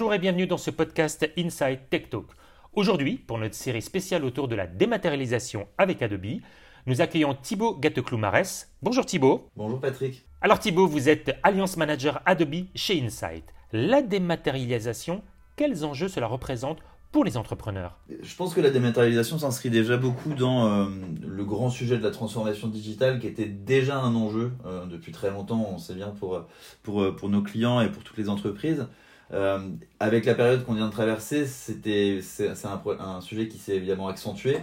Bonjour et bienvenue dans ce podcast Inside Tech Talk. Aujourd'hui, pour notre série spéciale autour de la dématérialisation avec Adobe, nous accueillons Thibaut Gateclou-Marès. Bonjour Thibaut. Bonjour Patrick. Alors Thibaut, vous êtes Alliance Manager Adobe chez Insight. La dématérialisation, quels enjeux cela représente pour les entrepreneurs? Je pense que la dématérialisation s'inscrit déjà beaucoup dans euh, le grand sujet de la transformation digitale qui était déjà un enjeu euh, depuis très longtemps, on sait bien pour, pour, pour nos clients et pour toutes les entreprises. Euh, avec la période qu'on vient de traverser, c'était c'est un, un, sujet qui s'est évidemment accentué.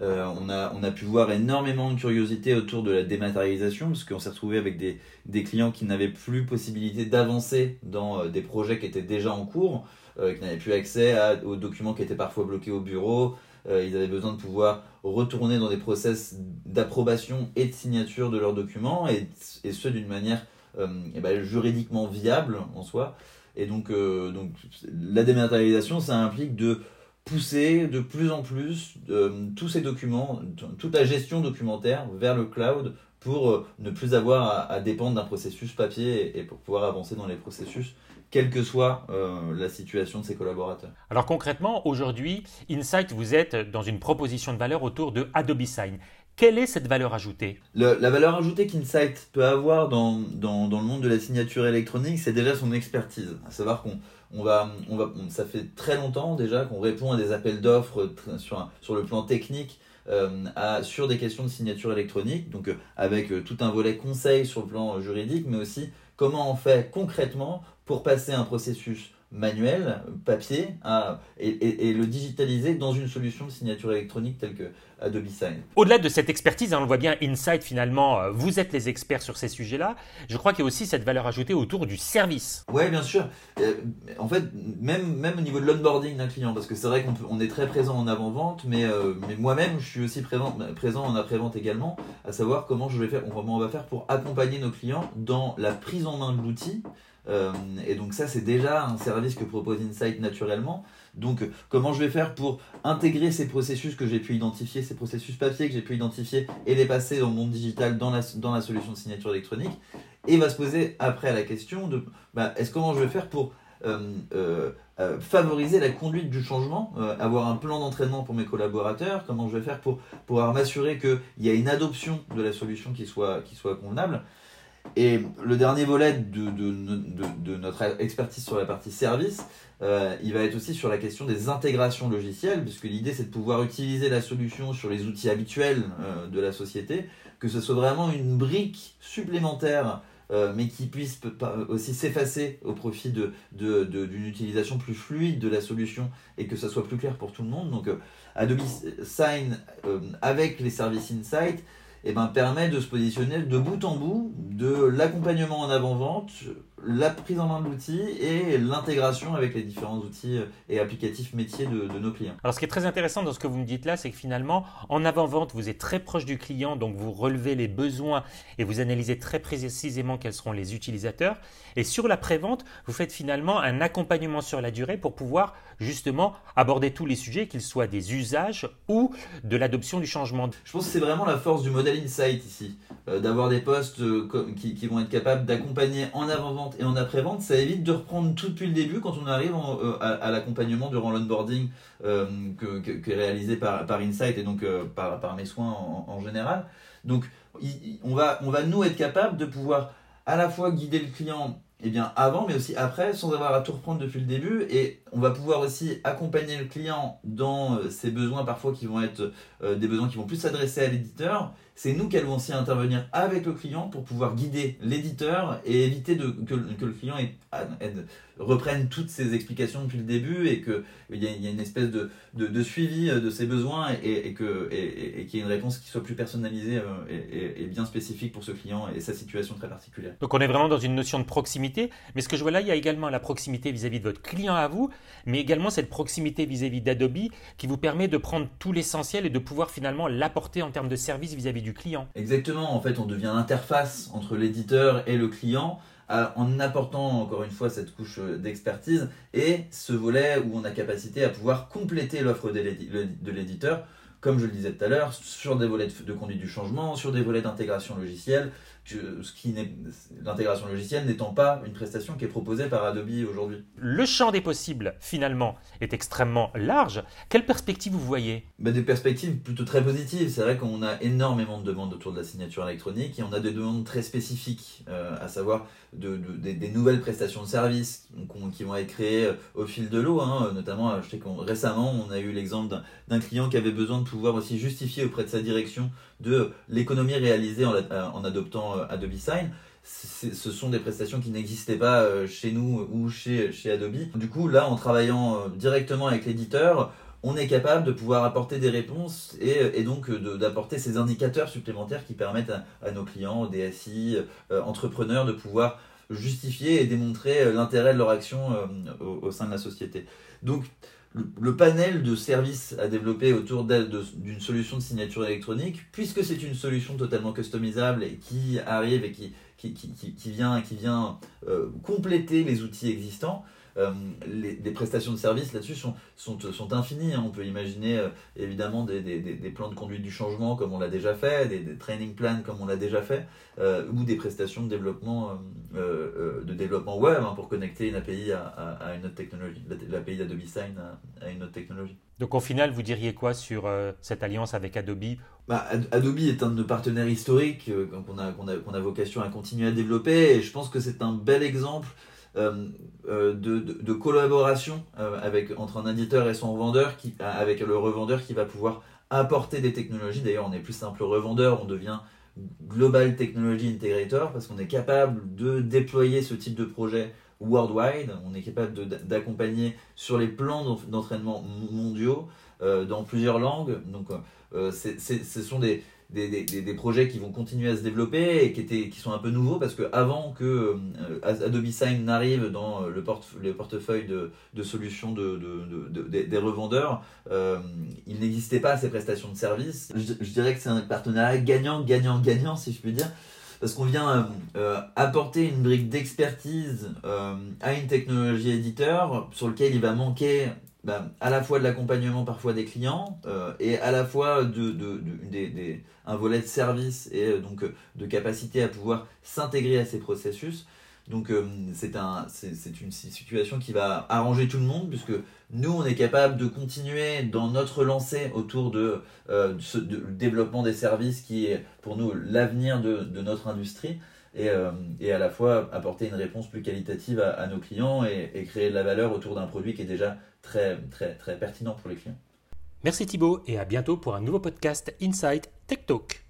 Euh, on, a, on a pu voir énormément de curiosité autour de la dématérialisation, parce qu'on s'est retrouvé avec des, des clients qui n'avaient plus possibilité d'avancer dans euh, des projets qui étaient déjà en cours, euh, qui n'avaient plus accès à, aux documents qui étaient parfois bloqués au bureau. Euh, ils avaient besoin de pouvoir retourner dans des process d'approbation et de signature de leurs documents, et, et ce d'une manière et eh ben, juridiquement viable en soi. Et donc, euh, donc la dématérialisation, ça implique de pousser de plus en plus euh, tous ces documents, toute la gestion documentaire vers le cloud pour euh, ne plus avoir à, dépendre d'un processus papier et, pour pouvoir avancer dans les processus, quelle que soit la situation de ses collaborateurs. Alors concrètement, aujourd'hui, Insight, vous êtes dans une proposition de valeur autour de Adobe Sign. Quelle est cette valeur ajoutée? La valeur ajoutée qu'Insight peut avoir dans, le monde de la signature électronique, c'est déjà son expertise. À savoir qu'on on va, on va, ça fait très longtemps déjà qu'on répond à des appels d'offres sur, sur le plan technique euh, sur des questions de signature électronique, donc euh, avec euh, tout un volet conseil sur le plan juridique, mais aussi comment on fait concrètement pour passer un processus manuel, papier, et, le digitaliser dans une solution de signature électronique telle que Adobe Sign. Au-delà de cette expertise, hein, on le voit bien, Insight finalement, euh, vous êtes les experts sur ces sujets-là. Je crois qu'il y a aussi cette valeur ajoutée autour du service. Oui, bien sûr. Euh, en fait, même, même au niveau de l'onboarding d'un client, parce que c'est vrai qu'on on est très présent en avant-vente, mais, euh, mais moi-même, je suis aussi présent, présent en après-vente également, à savoir comment je vais faire, on va faire pour accompagner nos clients dans la prise en main de l'outil euh, et donc ça, c'est déjà un service que propose Insight naturellement. Donc comment je vais faire pour intégrer ces processus que j'ai pu identifier, ces processus papier que j'ai pu identifier et les passer dans le monde digital dans la, dans la solution de signature électronique? Et va se poser après la question de bah, est-ce comment je vais faire pour euh, euh, favoriser la conduite du changement, avoir un plan d'entraînement pour mes collaborateurs, comment je vais faire pour pouvoir m'assurer qu'il y a une adoption de la solution qui soit, qui soit convenable? Et le dernier volet de, de, notre expertise sur la partie service, euh, il va être aussi sur la question des intégrations logicielles, puisque l'idée c'est de pouvoir utiliser la solution sur les outils habituels euh, de la société, que ce soit vraiment une brique supplémentaire, euh, mais qui puisse aussi s'effacer au profit d'une utilisation plus fluide de la solution et que ça soit plus clair pour tout le monde. Donc Adobe Sign avec les services Insight, eh ben, permet de se positionner de bout en bout de l'accompagnement en avant-vente, la prise en main de l'outil et l'intégration avec les différents outils et applicatifs métiers de, nos clients. Alors ce qui est très intéressant dans ce que vous me dites là, c'est que finalement, en avant-vente, vous êtes très proche du client, donc vous relevez les besoins et vous analysez très précisément quels seront les utilisateurs. Et sur la pré-vente, vous faites finalement un accompagnement sur la durée pour pouvoir justement aborder tous les sujets, qu'ils soient des usages ou de l'adoption du changement. Je pense que c'est vraiment la force du modèle Insight ici, euh, d'avoir des postes euh, qui, qui vont être capables d'accompagner en avant-vente et en après-vente, ça évite de reprendre tout depuis le début quand on arrive euh, à, l'accompagnement durant l'onboarding euh, que, que, réalisé par, Insight et donc euh, par, mes soins en, général. Donc on, va, on va nous être capable de pouvoir à la fois guider le client eh bien, avant, mais aussi après, sans avoir à tout reprendre depuis le début. Et on va pouvoir aussi accompagner le client dans ses besoins parfois qui vont être des besoins qui vont plus s'adresser à l'éditeur c'est nous qui allons aussi intervenir avec le client pour pouvoir guider l'éditeur et éviter de, que, le client reprenne toutes ses explications depuis le début et qu'il y, y, a une espèce de, de, suivi de ses besoins et, et que, et, qu'il y ait une réponse qui soit plus personnalisée euh, et, bien spécifique pour ce client et sa situation très particulière. Donc on est vraiment dans une notion de proximité, mais ce que je vois là, il y a également la proximité vis-à-vis de votre client à vous, mais également cette proximité vis-à-vis d'Adobe qui vous permet de prendre tout l'essentiel et de pouvoir finalement l'apporter en termes de service vis-à-vis client. Exactement, en fait on devient l'interface entre l'éditeur et le client en apportant encore une fois cette couche d'expertise et ce volet où on a capacité à pouvoir compléter l'offre de l'éditeur comme je le disais tout à l'heure, sur des volets de, conduite du changement, sur des volets d'intégration logicielle, ce qui n'est l'intégration logicielle n'étant pas une prestation qui est proposée par Adobe aujourd'hui. Le champ des possibles, finalement, est extrêmement large. Quelles perspectives vous voyez? Ben, Des perspectives plutôt très positives. C'est vrai qu'on a énormément de demandes autour de la signature électronique et on a des demandes très spécifiques, euh, à savoir de, des, nouvelles prestations de services qui vont être créées euh, au fil de l'eau. Hein. Notamment, je sais qu'on récemment, on a eu l'exemple d'un client qui avait besoin de pouvoir aussi justifier auprès de sa direction de l'économie réalisée en, adoptant euh, Adobe Sign ce sont des prestations qui n'existaient pas euh, chez nous ou chez, chez Adobe. Du coup, là, en travaillant euh, directement avec l'éditeur, on est capable de pouvoir apporter des réponses et, donc d'apporter ces indicateurs supplémentaires qui permettent à, nos clients, DSI, entrepreneurs de pouvoir justifier et démontrer l'intérêt de leur action au, sein de la société. Donc, le, panel de services à développer autour d'une solution de signature électronique, puisque c'est une solution totalement customisable et qui arrive et qui vient euh, compléter les outils existants, euh, les, prestations de services là-dessus sont, sont, sont infinies. Hein. On peut imaginer euh, évidemment des, des, des, plans de conduite du changement comme on l'a déjà fait, des, training plans comme on l'a déjà fait, euh, ou des prestations de développement, de développement web hein, pour connecter une API à, à, une autre technologie, l'API d'Adobe Sign à, une autre technologie. Donc au final, vous diriez quoi sur cette alliance avec Adobe? Bah, Adobe est un de nos partenaires historiques qu'on a, qu'on a, qu'on a vocation à continuer à développer et je pense que c'est un bel exemple euh, euh, de, de, collaboration euh, avec, entre un éditeur et son revendeur, qui, avec le revendeur qui va pouvoir apporter des technologies. D'ailleurs, on n'est plus simple revendeur, on devient Global Technology Integrator parce qu'on est capable de déployer ce type de projet worldwide. On est capable d'accompagner sur les plans d'entraînement mondiaux dans plusieurs langues. Donc, ce sont des, des, des, des, projets qui vont continuer à se développer et qui, étaient, qui sont un peu nouveaux parce que avant que euh, Adobe Sign n'arrive dans le, porte, le portefeuille de, de solutions de, de, des revendeurs, euh, il n'existait pas ces prestations de services. Je, dirais que c'est un partenariat gagnant, gagnant, gagnant si je puis dire parce qu'on vient euh, apporter une brique d'expertise à une technologie éditeur sur lequel il va manquer bah, à la fois de l'accompagnement parfois des clients euh, et à la fois de, de, des, un volet de service et euh, donc euh, de capacité à pouvoir s'intégrer à ces processus. Donc c'est un, une situation qui va arranger tout le monde puisque nous on est capable de continuer dans notre lancée autour de, ce, développement des services qui est pour nous l'avenir de, de, notre industrie et, et, à la fois apporter une réponse plus qualitative à, nos clients et, et créer de la valeur autour d'un produit qui est déjà très, très, très pertinent pour les clients. Merci Thibaut et à bientôt pour un nouveau podcast Insight Tech Talk.